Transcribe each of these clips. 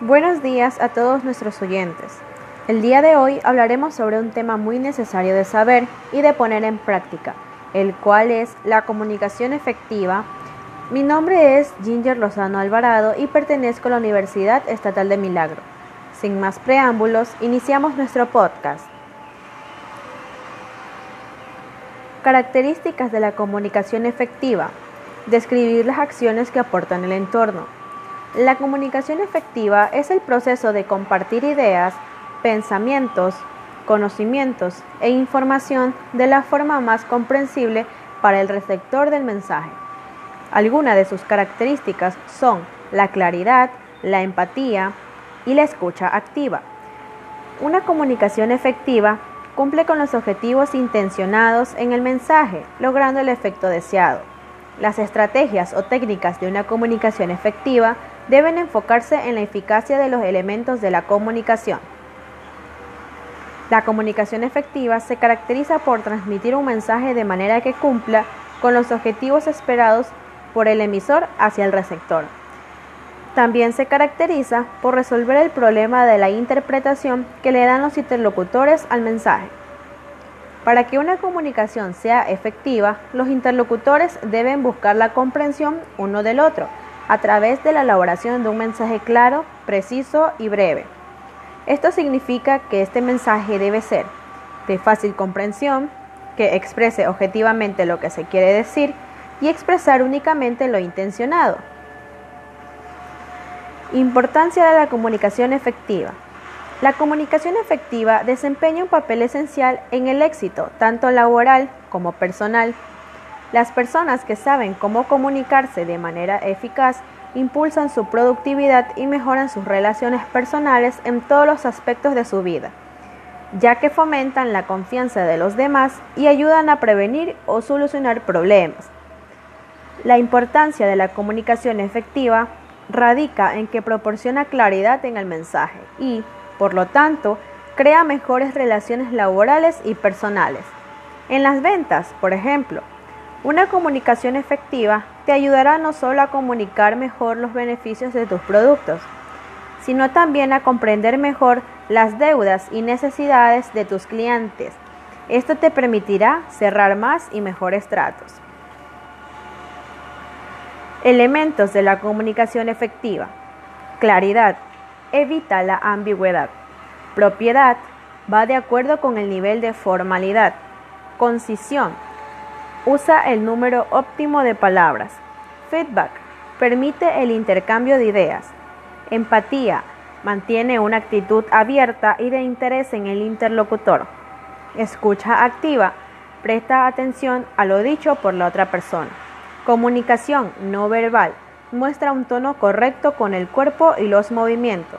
Buenos días a todos nuestros oyentes. El día de hoy hablaremos sobre un tema muy necesario de saber y de poner en práctica, el cual es la comunicación efectiva. Mi nombre es Ginger Lozano Alvarado y pertenezco a la Universidad Estatal de Milagro. Sin más preámbulos, iniciamos nuestro podcast. Características de la comunicación efectiva. Describir las acciones que aportan el entorno. La comunicación efectiva es el proceso de compartir ideas, pensamientos, conocimientos e información de la forma más comprensible para el receptor del mensaje. Algunas de sus características son la claridad, la empatía y la escucha activa. Una comunicación efectiva cumple con los objetivos intencionados en el mensaje, logrando el efecto deseado. Las estrategias o técnicas de una comunicación efectiva deben enfocarse en la eficacia de los elementos de la comunicación. La comunicación efectiva se caracteriza por transmitir un mensaje de manera que cumpla con los objetivos esperados por el emisor hacia el receptor. También se caracteriza por resolver el problema de la interpretación que le dan los interlocutores al mensaje. Para que una comunicación sea efectiva, los interlocutores deben buscar la comprensión uno del otro a través de la elaboración de un mensaje claro, preciso y breve. Esto significa que este mensaje debe ser de fácil comprensión, que exprese objetivamente lo que se quiere decir y expresar únicamente lo intencionado. Importancia de la comunicación efectiva. La comunicación efectiva desempeña un papel esencial en el éxito, tanto laboral como personal. Las personas que saben cómo comunicarse de manera eficaz impulsan su productividad y mejoran sus relaciones personales en todos los aspectos de su vida, ya que fomentan la confianza de los demás y ayudan a prevenir o solucionar problemas. La importancia de la comunicación efectiva radica en que proporciona claridad en el mensaje y, por lo tanto, crea mejores relaciones laborales y personales. En las ventas, por ejemplo, una comunicación efectiva te ayudará no solo a comunicar mejor los beneficios de tus productos, sino también a comprender mejor las deudas y necesidades de tus clientes. Esto te permitirá cerrar más y mejores tratos. Elementos de la comunicación efectiva. Claridad. Evita la ambigüedad. Propiedad. Va de acuerdo con el nivel de formalidad. Concisión. Usa el número óptimo de palabras. Feedback. Permite el intercambio de ideas. Empatía. Mantiene una actitud abierta y de interés en el interlocutor. Escucha activa. Presta atención a lo dicho por la otra persona. Comunicación no verbal. Muestra un tono correcto con el cuerpo y los movimientos.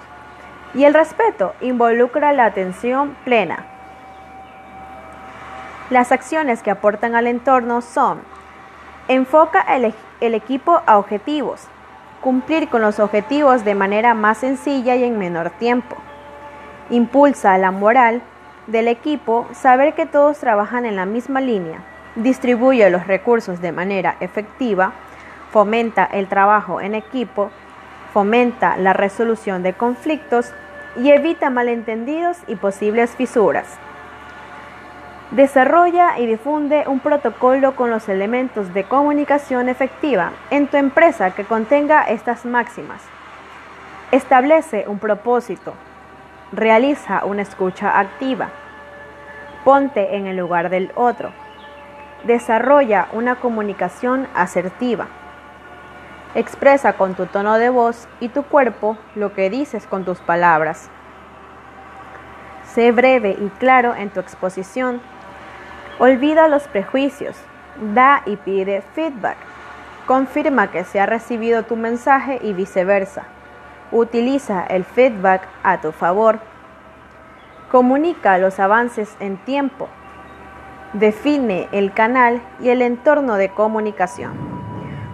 Y el respeto involucra la atención plena. Las acciones que aportan al entorno son enfoca el, el, equipo a objetivos, cumplir con los objetivos de manera más sencilla y en menor tiempo, impulsa la moral del equipo, saber que todos trabajan en la misma línea, distribuye los recursos de manera efectiva, fomenta el trabajo en equipo, fomenta la resolución de conflictos y evita malentendidos y posibles fisuras. Desarrolla y difunde un protocolo con los elementos de comunicación efectiva en tu empresa que contenga estas máximas. Establece un propósito. Realiza una escucha activa. Ponte en el lugar del otro. Desarrolla una comunicación asertiva. Expresa con tu tono de voz y tu cuerpo lo que dices con tus palabras. Sé breve y claro en tu exposición. Olvida los prejuicios. Da y pide feedback. Confirma que se ha recibido tu mensaje y viceversa. Utiliza el feedback a tu favor. Comunica los avances en tiempo Define el canal y el entorno de comunicación.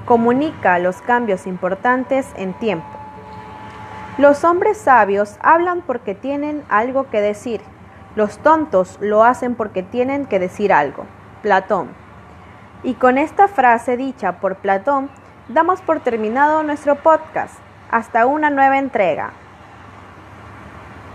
Comunica los cambios importantes en tiempo. Los hombres sabios hablan porque tienen algo que decir. Los tontos lo hacen porque tienen que decir algo. Platón. Y con esta frase dicha por Platón, damos por terminado nuestro podcast. Hasta una nueva entrega.